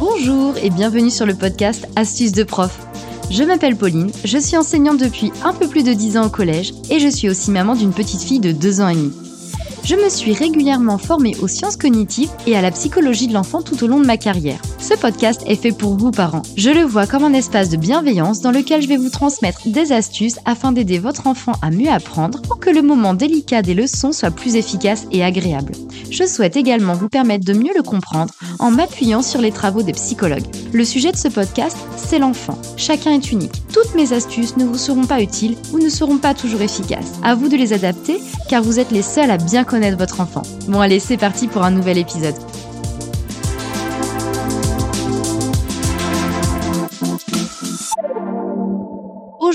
Bonjour et bienvenue sur le podcast Astuces de prof. Je m'appelle Pauline, je suis enseignante depuis un peu plus de 10 ans au collège et je suis aussi maman d'une petite fille de 2 ans et demi. Je me suis régulièrement formée aux sciences cognitives et à la psychologie de l'enfant tout au long de ma carrière. Ce podcast est fait pour vous parents. Je le vois comme un espace de bienveillance dans lequel je vais vous transmettre des astuces afin d'aider votre enfant à mieux apprendre pour que le moment délicat des leçons soit plus efficace et agréable. Je souhaite également vous permettre de mieux le comprendre en m'appuyant sur les travaux des psychologues. Le sujet de ce podcast, c'est l'enfant. Chacun est unique. Toutes mes astuces ne vous seront pas utiles ou ne seront pas toujours efficaces. À vous de les adapter car vous êtes les seuls à bien connaître votre enfant. Bon allez, c'est parti pour un nouvel épisode.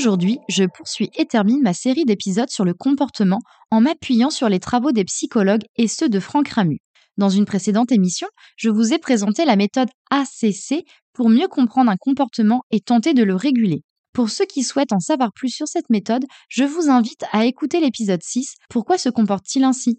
Aujourd'hui, je poursuis et termine ma série d'épisodes sur le comportement en m'appuyant sur les travaux des psychologues et ceux de Franck Ramu. Dans une précédente émission, je vous ai présenté la méthode ACC pour mieux comprendre un comportement et tenter de le réguler. Pour ceux qui souhaitent en savoir plus sur cette méthode, je vous invite à écouter l'épisode 6 Pourquoi se comporte-t-il ainsi?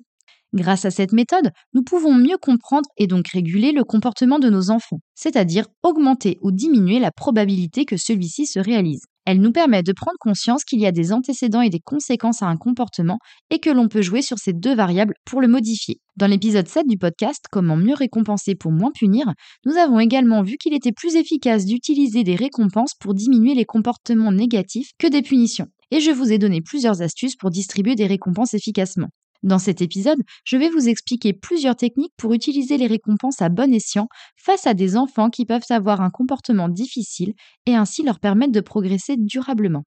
Grâce à cette méthode, nous pouvons mieux comprendre et donc réguler le comportement de nos enfants, c'est-à-dire augmenter ou diminuer la probabilité que celui-ci se réalise. Elle nous permet de prendre conscience qu'il y a des antécédents et des conséquences à un comportement et que l'on peut jouer sur ces deux variables pour le modifier. Dans l'épisode 7 du podcast Comment mieux récompenser pour moins punir, nous avons également vu qu'il était plus efficace d'utiliser des récompenses pour diminuer les comportements négatifs que des punitions. Et je vous ai donné plusieurs astuces pour distribuer des récompenses efficacement. Dans cet épisode, je vais vous expliquer plusieurs techniques pour utiliser les récompenses à bon escient face à des enfants qui peuvent avoir un comportement difficile et ainsi leur permettre de progresser durablement.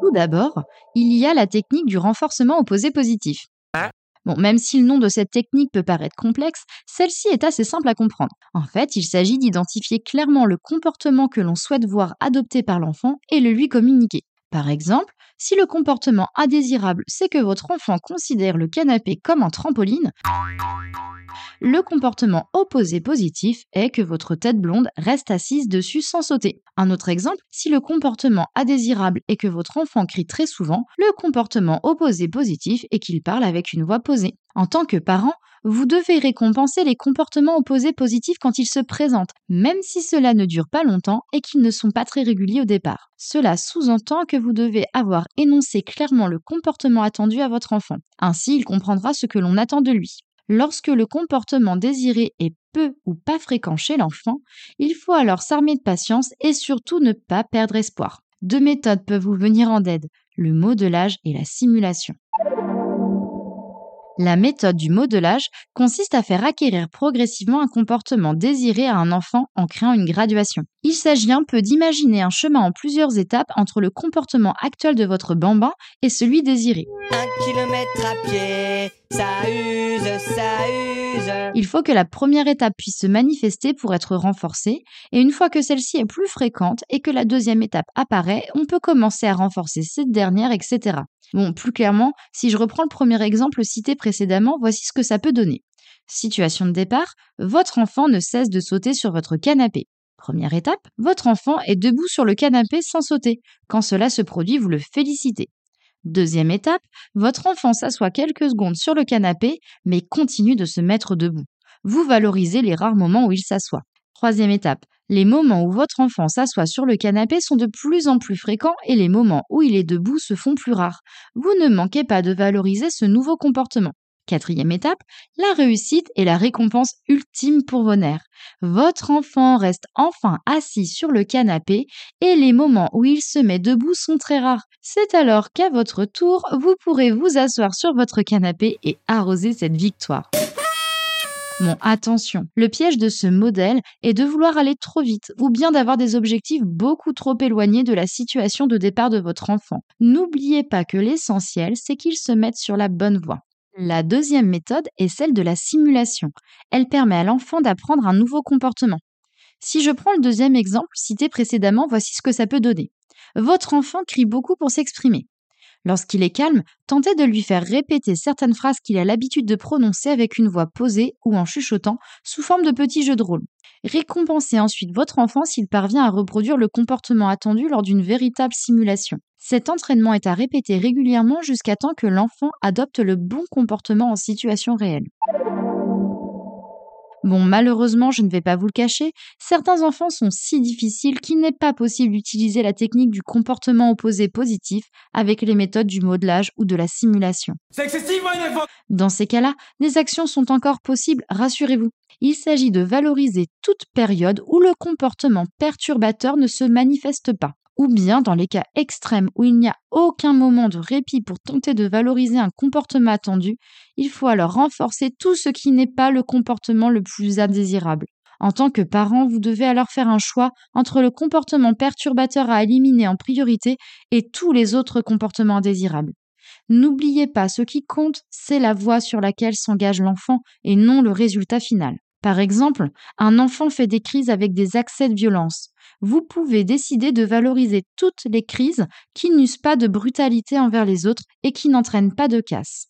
Tout d'abord, il y a la technique du renforcement opposé positif. Bon, même si le nom de cette technique peut paraître complexe, celle-ci est assez simple à comprendre. En fait, il s'agit d'identifier clairement le comportement que l'on souhaite voir adopté par l'enfant et le lui communiquer. Par exemple, si le comportement indésirable, c'est que votre enfant considère le canapé comme un trampoline, le comportement opposé positif est que votre tête blonde reste assise dessus sans sauter. Un autre exemple, si le comportement indésirable est que votre enfant crie très souvent, le comportement opposé positif est qu'il parle avec une voix posée. En tant que parent, vous devez récompenser les comportements opposés positifs quand ils se présentent, même si cela ne dure pas longtemps et qu'ils ne sont pas très réguliers au départ. Cela sous-entend que vous devez avoir énoncé clairement le comportement attendu à votre enfant. Ainsi, il comprendra ce que l'on attend de lui. Lorsque le comportement désiré est peu ou pas fréquent chez l'enfant, il faut alors s'armer de patience et surtout ne pas perdre espoir. Deux méthodes peuvent vous venir en aide, le modelage et la simulation. La méthode du modelage consiste à faire acquérir progressivement un comportement désiré à un enfant en créant une graduation. Il s'agit un peu d'imaginer un chemin en plusieurs étapes entre le comportement actuel de votre bambin et celui désiré. Un kilomètre à pied, ça use, ça use. Il faut que la première étape puisse se manifester pour être renforcée, et une fois que celle-ci est plus fréquente et que la deuxième étape apparaît, on peut commencer à renforcer cette dernière, etc. Bon, plus clairement, si je reprends le premier exemple cité précédemment, voici ce que ça peut donner. Situation de départ, votre enfant ne cesse de sauter sur votre canapé. Première étape, votre enfant est debout sur le canapé sans sauter. Quand cela se produit, vous le félicitez. Deuxième étape, votre enfant s'assoit quelques secondes sur le canapé, mais continue de se mettre debout. Vous valorisez les rares moments où il s'assoit. Troisième étape, les moments où votre enfant s'assoit sur le canapé sont de plus en plus fréquents et les moments où il est debout se font plus rares. Vous ne manquez pas de valoriser ce nouveau comportement. Quatrième étape, la réussite est la récompense ultime pour vos nerfs. Votre enfant reste enfin assis sur le canapé et les moments où il se met debout sont très rares. C'est alors qu'à votre tour, vous pourrez vous asseoir sur votre canapé et arroser cette victoire. Bon, attention, le piège de ce modèle est de vouloir aller trop vite ou bien d'avoir des objectifs beaucoup trop éloignés de la situation de départ de votre enfant. N'oubliez pas que l'essentiel, c'est qu'il se mette sur la bonne voie. La deuxième méthode est celle de la simulation. Elle permet à l'enfant d'apprendre un nouveau comportement. Si je prends le deuxième exemple cité précédemment, voici ce que ça peut donner. Votre enfant crie beaucoup pour s'exprimer. Lorsqu'il est calme, tentez de lui faire répéter certaines phrases qu'il a l'habitude de prononcer avec une voix posée ou en chuchotant sous forme de petits jeux de rôle. Récompensez ensuite votre enfant s'il parvient à reproduire le comportement attendu lors d'une véritable simulation. Cet entraînement est à répéter régulièrement jusqu'à temps que l'enfant adopte le bon comportement en situation réelle. Bon, malheureusement, je ne vais pas vous le cacher, certains enfants sont si difficiles qu'il n'est pas possible d'utiliser la technique du comportement opposé positif avec les méthodes du modelage ou de la simulation. Dans ces cas-là, des actions sont encore possibles, rassurez-vous. Il s'agit de valoriser toute période où le comportement perturbateur ne se manifeste pas ou bien dans les cas extrêmes où il n'y a aucun moment de répit pour tenter de valoriser un comportement attendu, il faut alors renforcer tout ce qui n'est pas le comportement le plus indésirable. En tant que parent, vous devez alors faire un choix entre le comportement perturbateur à éliminer en priorité et tous les autres comportements indésirables. N'oubliez pas, ce qui compte, c'est la voie sur laquelle s'engage l'enfant et non le résultat final. Par exemple, un enfant fait des crises avec des accès de violence. Vous pouvez décider de valoriser toutes les crises qui n'usent pas de brutalité envers les autres et qui n'entraînent pas de casse.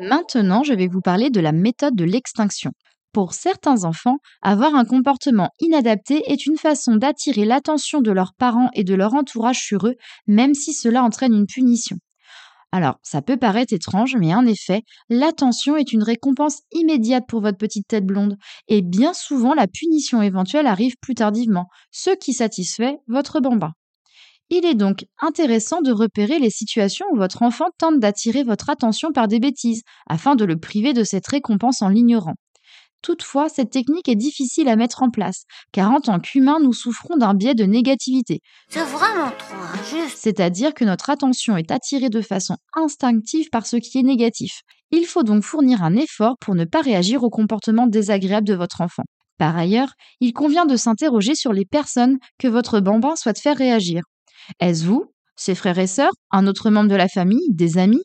Maintenant, je vais vous parler de la méthode de l'extinction. Pour certains enfants, avoir un comportement inadapté est une façon d'attirer l'attention de leurs parents et de leur entourage sur eux, même si cela entraîne une punition. Alors, ça peut paraître étrange, mais en effet, l'attention est une récompense immédiate pour votre petite tête blonde, et bien souvent la punition éventuelle arrive plus tardivement, ce qui satisfait votre bambin. Il est donc intéressant de repérer les situations où votre enfant tente d'attirer votre attention par des bêtises, afin de le priver de cette récompense en l'ignorant. Toutefois, cette technique est difficile à mettre en place, car en tant qu'humains, nous souffrons d'un biais de négativité. C'est vraiment trop injuste. C'est-à-dire que notre attention est attirée de façon instinctive par ce qui est négatif. Il faut donc fournir un effort pour ne pas réagir au comportement désagréable de votre enfant. Par ailleurs, il convient de s'interroger sur les personnes que votre bambin souhaite faire réagir. Est-ce vous, ses frères et sœurs, un autre membre de la famille, des amis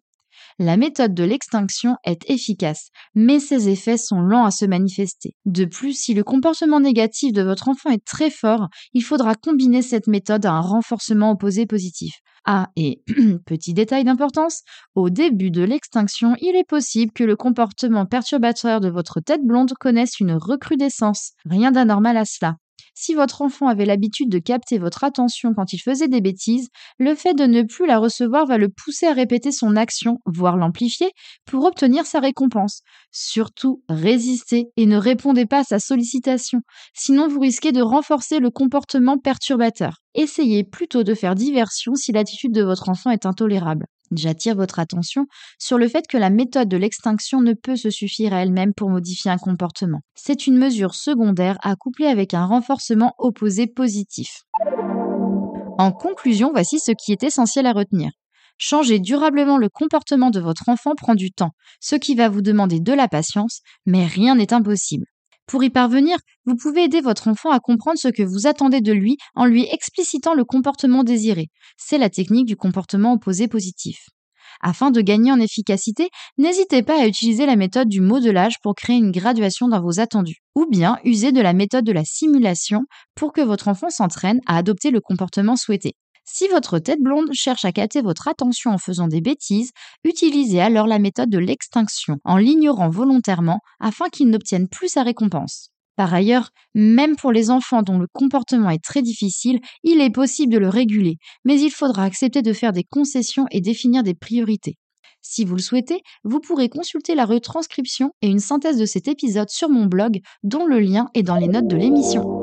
la méthode de l'extinction est efficace, mais ses effets sont lents à se manifester. De plus, si le comportement négatif de votre enfant est très fort, il faudra combiner cette méthode à un renforcement opposé positif. Ah, et petit détail d'importance, au début de l'extinction, il est possible que le comportement perturbateur de votre tête blonde connaisse une recrudescence. Rien d'anormal à cela. Si votre enfant avait l'habitude de capter votre attention quand il faisait des bêtises, le fait de ne plus la recevoir va le pousser à répéter son action, voire l'amplifier, pour obtenir sa récompense. Surtout, résistez et ne répondez pas à sa sollicitation, sinon vous risquez de renforcer le comportement perturbateur. Essayez plutôt de faire diversion si l'attitude de votre enfant est intolérable. J'attire votre attention sur le fait que la méthode de l'extinction ne peut se suffire à elle-même pour modifier un comportement. C'est une mesure secondaire à coupler avec un renforcement opposé positif. En conclusion, voici ce qui est essentiel à retenir. Changer durablement le comportement de votre enfant prend du temps, ce qui va vous demander de la patience, mais rien n'est impossible. Pour y parvenir, vous pouvez aider votre enfant à comprendre ce que vous attendez de lui en lui explicitant le comportement désiré. C'est la technique du comportement opposé positif. Afin de gagner en efficacité, n'hésitez pas à utiliser la méthode du modelage pour créer une graduation dans vos attendus, ou bien user de la méthode de la simulation pour que votre enfant s'entraîne à adopter le comportement souhaité. Si votre tête blonde cherche à capter votre attention en faisant des bêtises, utilisez alors la méthode de l'extinction en l'ignorant volontairement afin qu'il n'obtienne plus sa récompense. Par ailleurs, même pour les enfants dont le comportement est très difficile, il est possible de le réguler, mais il faudra accepter de faire des concessions et définir des priorités. Si vous le souhaitez, vous pourrez consulter la retranscription et une synthèse de cet épisode sur mon blog, dont le lien est dans les notes de l'émission.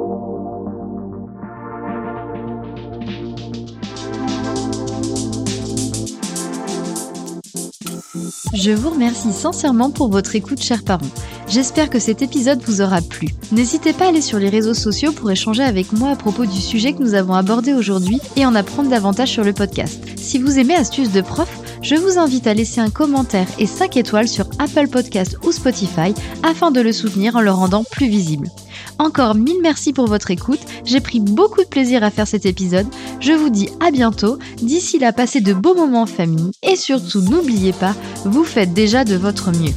Je vous remercie sincèrement pour votre écoute, chers parents. J'espère que cet épisode vous aura plu. N'hésitez pas à aller sur les réseaux sociaux pour échanger avec moi à propos du sujet que nous avons abordé aujourd'hui et en apprendre davantage sur le podcast. Si vous aimez Astuces de prof, je vous invite à laisser un commentaire et 5 étoiles sur Apple Podcast ou Spotify afin de le soutenir en le rendant plus visible. Encore mille merci pour votre écoute, j'ai pris beaucoup de plaisir à faire cet épisode, je vous dis à bientôt, d'ici là passez de beaux moments en famille. Et surtout n'oubliez pas, vous faites déjà de votre mieux.